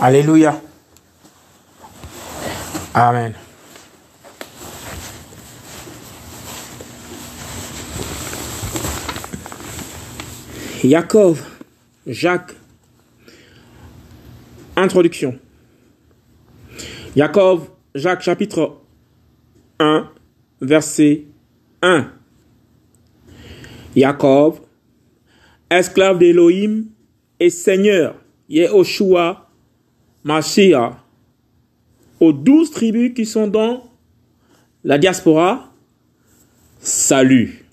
Alléluia. Amen. Jacob, Jacques. Introduction. Jacob, Jacques chapitre 1, verset 1. Jacob, esclave d'Élohim et Seigneur, Yehoshua, Mashiach, aux douze tribus qui sont dans la diaspora, salut.